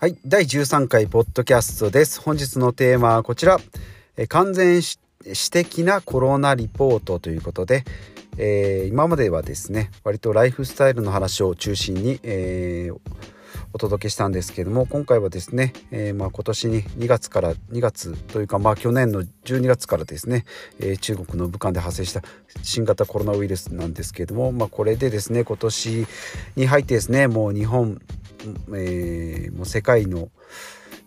はい第13回ポッドキャストです。本日のテーマはこちら。え完全私的なコロナリポートということで、えー、今まではですね割とライフスタイルの話を中心に、えー、お届けしたんですけども今回はですね、えー、まあ、今年に2月から2月というかまあ去年の12月からですね、え中国の武漢で発生した新型コロナウイルスなんですけれども、まあ、これでですね今年に入ってですねもう日本えー、もう世界の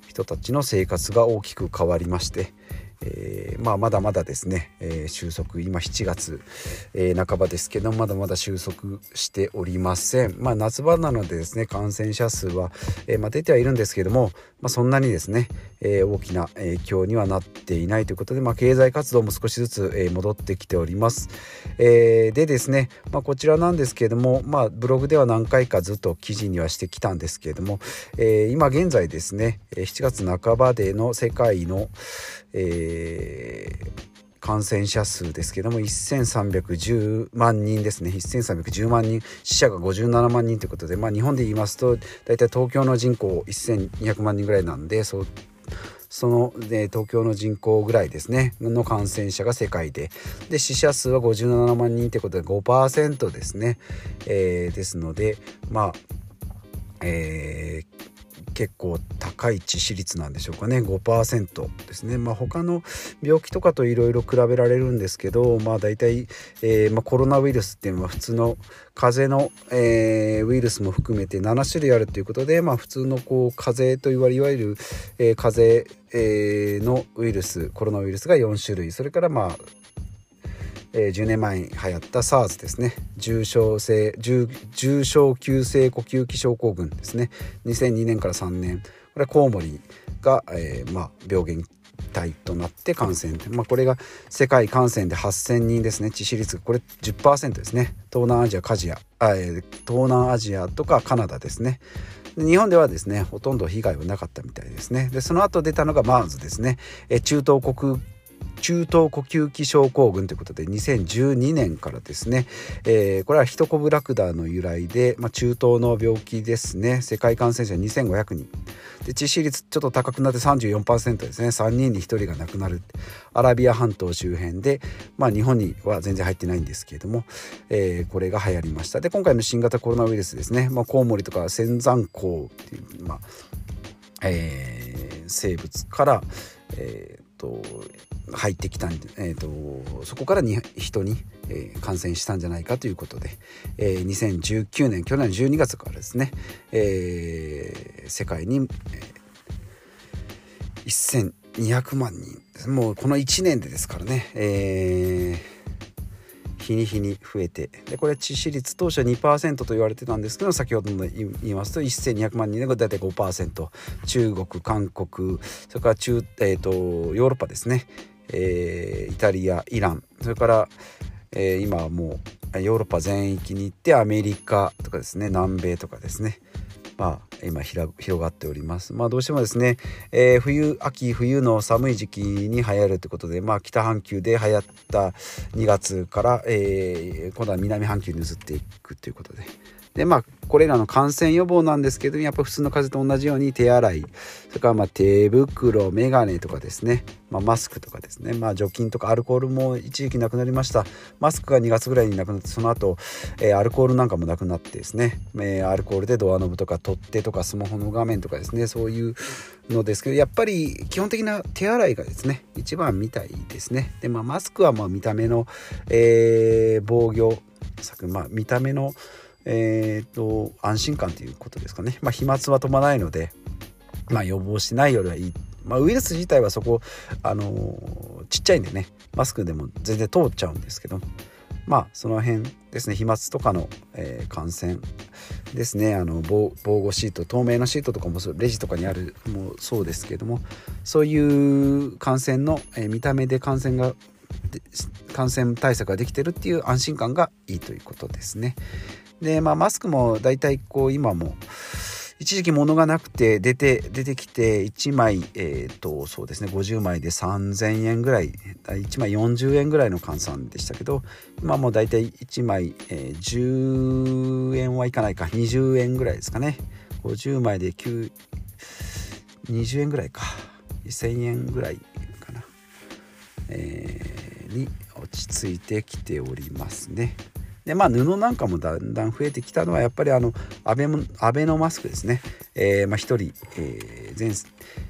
人たちの生活が大きく変わりまして、えー、まあ、まだまだですね、えー、収束。今7月、えー、半ばですけどまだまだ収束しておりません、まあ、夏場なのでですね感染者数は、えまあ、出てはいるんですけども、まあ、そんなにですね、え大きな影響にはなっていないということで、まあ、経済活動も少しずつ、え戻ってきております、えでですね、まあ、こちらなんですけれども、まあ、ブログでは何回かずっと記事にはしてきたんですけれども、え今現在ですね7月半ばでの世界の、えー、感染者数ですけども1310万人ですね。1310万人死者が57万人ということで、まあ、日本で言いますと大体東京の人口1200万人ぐらいなんでそその、ね、東京の人口ぐらいですね。の感染者が世界で。で死者数は57万人ということで5%ですね、えー、ですのでまあえー、結構高い致死率なんでしょうかね。5%ですね。まあ他の病気とかといろいろ比べられるんですけどまあ大体、えーまあ、コロナウイルスっていうのは普通の風邪の、えー、ウイルスも含めて7種類あるということでまあ普通のこう風邪といわれいわゆる、えー、風邪、えー、のウイルスコロナウイルスが4種類。それからまあえー、10年前に流行った SARS ですね。重症性重症急性呼吸器症候群ですね。2002年から3年。これはコウモリが、えー、まあ、病原体となって感染、まあ、これが世界感染で8,000人ですね。致死率これ10%ですね。東南アジアカジア、えー、東南アジアとかカナダですね。日本ではですねほとんど被害はなかったみたいですね。でその後出たのが MERS ですね。中東国中等呼吸器症候群ということで2012年からですね、えー、これはヒトコブラクダの由来で、まあ、中東の病気ですね。世界感染者2500人。で致死率ちょっと高くなって34%ですね。3人に1人が亡くなる。アラビア半島周辺で、まあ、日本には全然入ってないんですけれども、えー、これが流行りました。で今回の新型コロナウイルスですね、まあ、コウモリとか仙山コウっていう、まあえー、生物から、えーと入ってきたん、えーと、そこからに人に、えー、感染したんじゃないかということで、えー、2019年去年12月からですね、えー、世界に、えー、1200万人もうこの1年でですからね、えー、日に日に増えて。でこれ致死率当初2%と言われてたんですけど先ほどの言いますと1200万人で大体5%中国韓国それから中、えーと、ヨーロッパですね、えー、イタリアイラン。それから、えー、今はもうヨーロッパ全域に行ってアメリカとかですね南米とかですね。まあ、今広がっております。まあ、どうしてもですね、えー、冬秋冬の寒い時期に流行るということで、まあ、北半球で流行った2月から、えー、今度は南半球に移っていくということで。でまあこれらの感染予防なんですけどやっぱ普通の風邪と同じように手洗いそれからまあ手袋眼鏡とかですね、まあ、マスクとかですね、まあ、除菌とかアルコールも一時期なくなりました。マスクが2月ぐらいになくなってその後、えー、アルコールなんかもなくなってですね、えー、アルコールでドアノブとか取っ手とかスマホの画面とかですね。そういうのですけどやっぱり基本的な手洗いがですね一番みたいですね。で、まあ、マスクはまあ見た目の、えー、防御策まあ見た目のえーと、安心感ということですかね、まあ、飛沫は飛ばないので、まあ、予防しないよりはいい、まあ、ウイルス自体はそこ、あのー、ちっちゃいんでねマスクでも全然通っちゃうんですけどまあその辺ですね。飛沫とかの、えー、感染ですね。あの防護シート透明なシートとかもレジとかにあるもそうですけどもそういう感染の、えー、見た目で感染が感染対策ができてるっていう安心感がいいということですね。で、まあ、マスクも大体こう今も一時期物がなくて出て出てきて1枚えっ、ー、とそうですね50枚で3000円ぐらい1枚40円ぐらいの換算でしたけど今も大体1枚、えー、10円はいかないか20円ぐらいですかね。50枚で9 20円ぐらいか。1000円ぐらいかな、えー、に落ち着いてきておりますね。でまあ布なんかもだんだん増えてきたのはやっぱりあのアベアベノマスクですね、えー、まあ、1人、えー、全1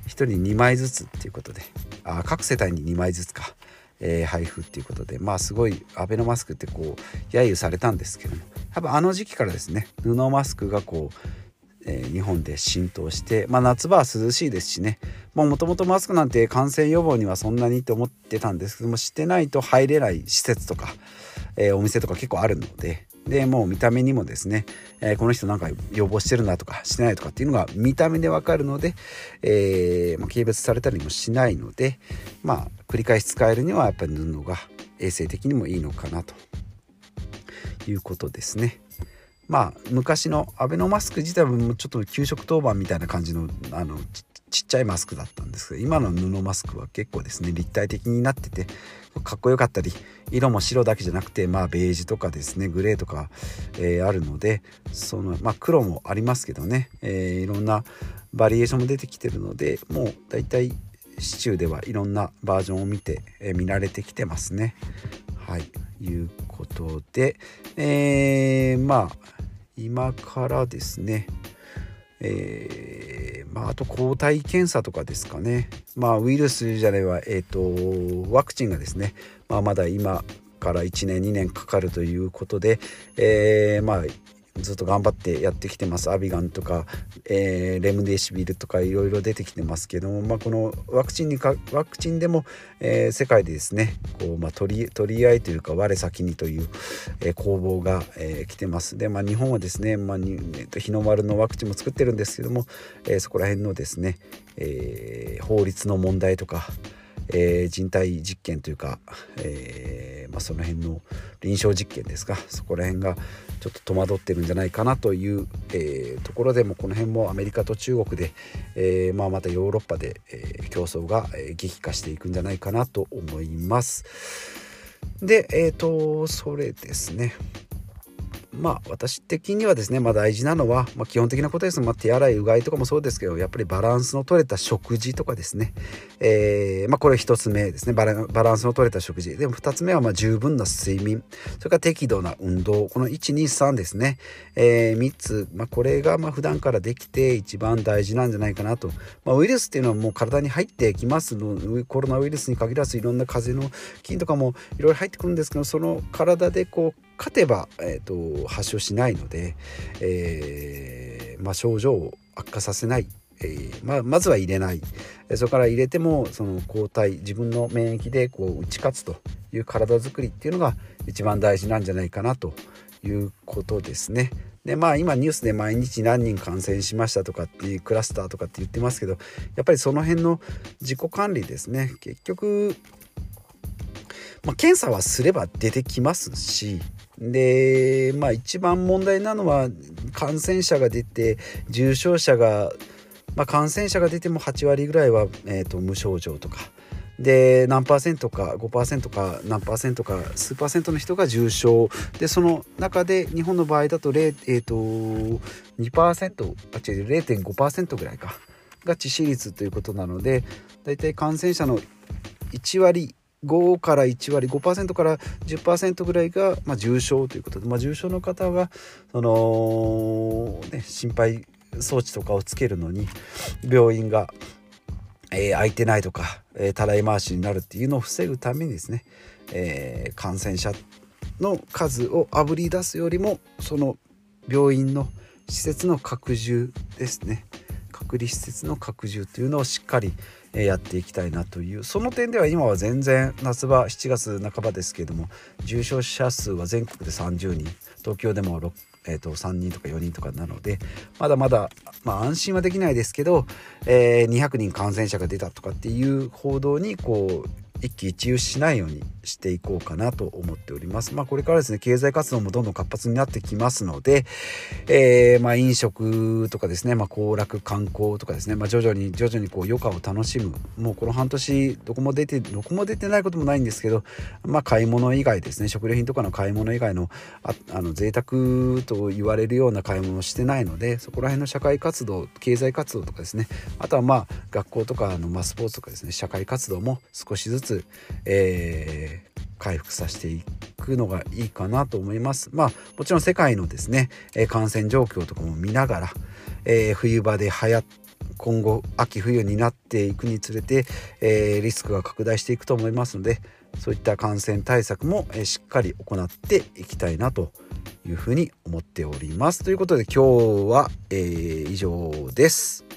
人2枚ずつっていうことで。あ各世帯に2枚ずつか、えー、配布っていうことで。まあすごいアベノマスクってこう揶揄されたんですけども。多分あの時期からですね布マスクがこうえー、日本で浸透して、まあ、夏場は涼しいですしね。もともとマスクなんて感染予防にはそんなにと思ってたんですけどもしてないと入れない施設とか、えー、お店とか結構あるのででもう見た目にもですね、えー、この人なんか予防してるなとかしてないとかっていうのが見た目でわかるので、えまあ、軽蔑されたりもしないのでまあ繰り返し使えるにはやっぱり布が衛生的にもいいのかなということですね。まあ昔のアベノマスク自体もちょっと給食当番みたいな感じのあのちっちゃいマスクだったんですけど今の布マスクは結構ですね立体的になっててかっこよかったり色も白だけじゃなくてまあベージュとかですねグレーとか、えー、あるのでそのまあ黒もありますけどね、えー、いろんなバリエーションも出てきてるのでもうだいたいシチューではいろんなバージョンを見て、えー、見られてきてますね。はいいうことで、えー、まあ今からですね、えー、まあ、あと抗体検査とかですかね、まあ、ウイルスじゃないわ、えーと、ワクチンがですね、まあ、まだ今から1年2年かかるということで、えー、まあずっと頑張ってやってきてます。アビガンとか、えー、レムデシビルとかいろいろ出てきてますけども、まあ、このワクチンにかワクチンでも、えー、世界でですねこう、まあ、取り取り合いというか我先にという、えー、攻防が、えー、来てます。で、まあ、日本はですね、まあにえー、と日の丸のワクチンも作ってるんですけども、えー、そこら辺のですね、えー、法律の問題とかえー、人体実験というか、えーまあ、その辺の臨床実験ですかそこら辺がちょっと戸惑ってるんじゃないかなという、えー、ところでもこの辺もアメリカと中国で、えまあ、またヨーロッパで、え、競争が激化していくんじゃないかなと思います。でえっ、とそれですねまあ私的にはですね、まあ、大事なのは、まあ、基本的なことです、まあ、手洗いうがいとかもそうですけどやっぱりバランスの取れた食事とかですね、えー、まあ、これ1つ目ですね。バランスの取れた食事。でも2つ目はま十分な睡眠。それから適度な運動。この123ですね、えー、3つ、まあ、これがまあ普段からできて一番大事なんじゃないかなと、まあ、ウイルスっていうのはもう体に入ってきますの。コロナウイルスに限らずいろんな風邪の菌とかもいろいろ入ってくるんですけどその体でこう勝てば、えーと、発症しないので、えー、まあ、症状を悪化させない、えー、まあ、まずは入れないそれから入れてもその抗体自分の免疫でこう打ち勝つという体づくりっていうのが一番大事なんじゃないかなということですね。でまあ今ニュースで毎日何人感染しましたとかっていうクラスターとかって言ってますけどやっぱりその辺の自己管理ですね結局、まあ、検査はすれば出てきますしでまあ一番問題なのは感染者が出て重症者が、まあ、感染者が出ても8割ぐらいは、えーと、無症状とか。で何パーセントか5%か何パーセントか数パーセントの人が重症。でその中で日本の場合だと,、えーと、2%あ違う0.5%ぐらいか。が致死率ということなのでだいたい感染者の1割5から1割5%から10%ぐらいが、まあ、重症ということで、まあ、重症の方はその、ね、心肺装置とかをつけるのに病院が、えー、空いてないとか、えー、たらい回しになるっていうのを防ぐためにですね、えー、感染者の数をあぶり出すよりもその病院の施設の拡充ですね。隔離施設の拡充というのをしっかりやっていきたいなというその点では今は全然夏場7月半ばですけれども重症者数は全国で30人。東京でも6えー、と3人とか4人とかなのでまだまだ、まあ、安心はできないですけど、えー、200人感染者が出たとかっていう報道にこう一喜一憂しないようにしていこうかなと思っております。まあ、これからですね経済活動もどんどん活発になってきますので、えー、まあ、飲食とかですね、まあ、行楽観光とかですね、まあ、徐々に徐々にこう余暇を楽しむもうこの半年どこも出てどこも出てないこともないんですけど、まあ、買い物以外ですね食料品とかの買い物以外のああの贅沢と言われるような買い物をしてないのでそこら辺の社会活動経済活動とかですねあとはまあ学校とかの、まあ、スポーツとかですね社会活動も少しずつ、えー、回復させていくのがいいかなと思います。まあもちろん世界のですねえ感染状況とかも見ながら、えー、冬場で流行今後秋冬になっていくにつれて、えー、リスクが拡大していくと思いますのでそういった感染対策も、えー、しっかり行っていきたいなというふうに思っております。ということで今日は、えー、以上です。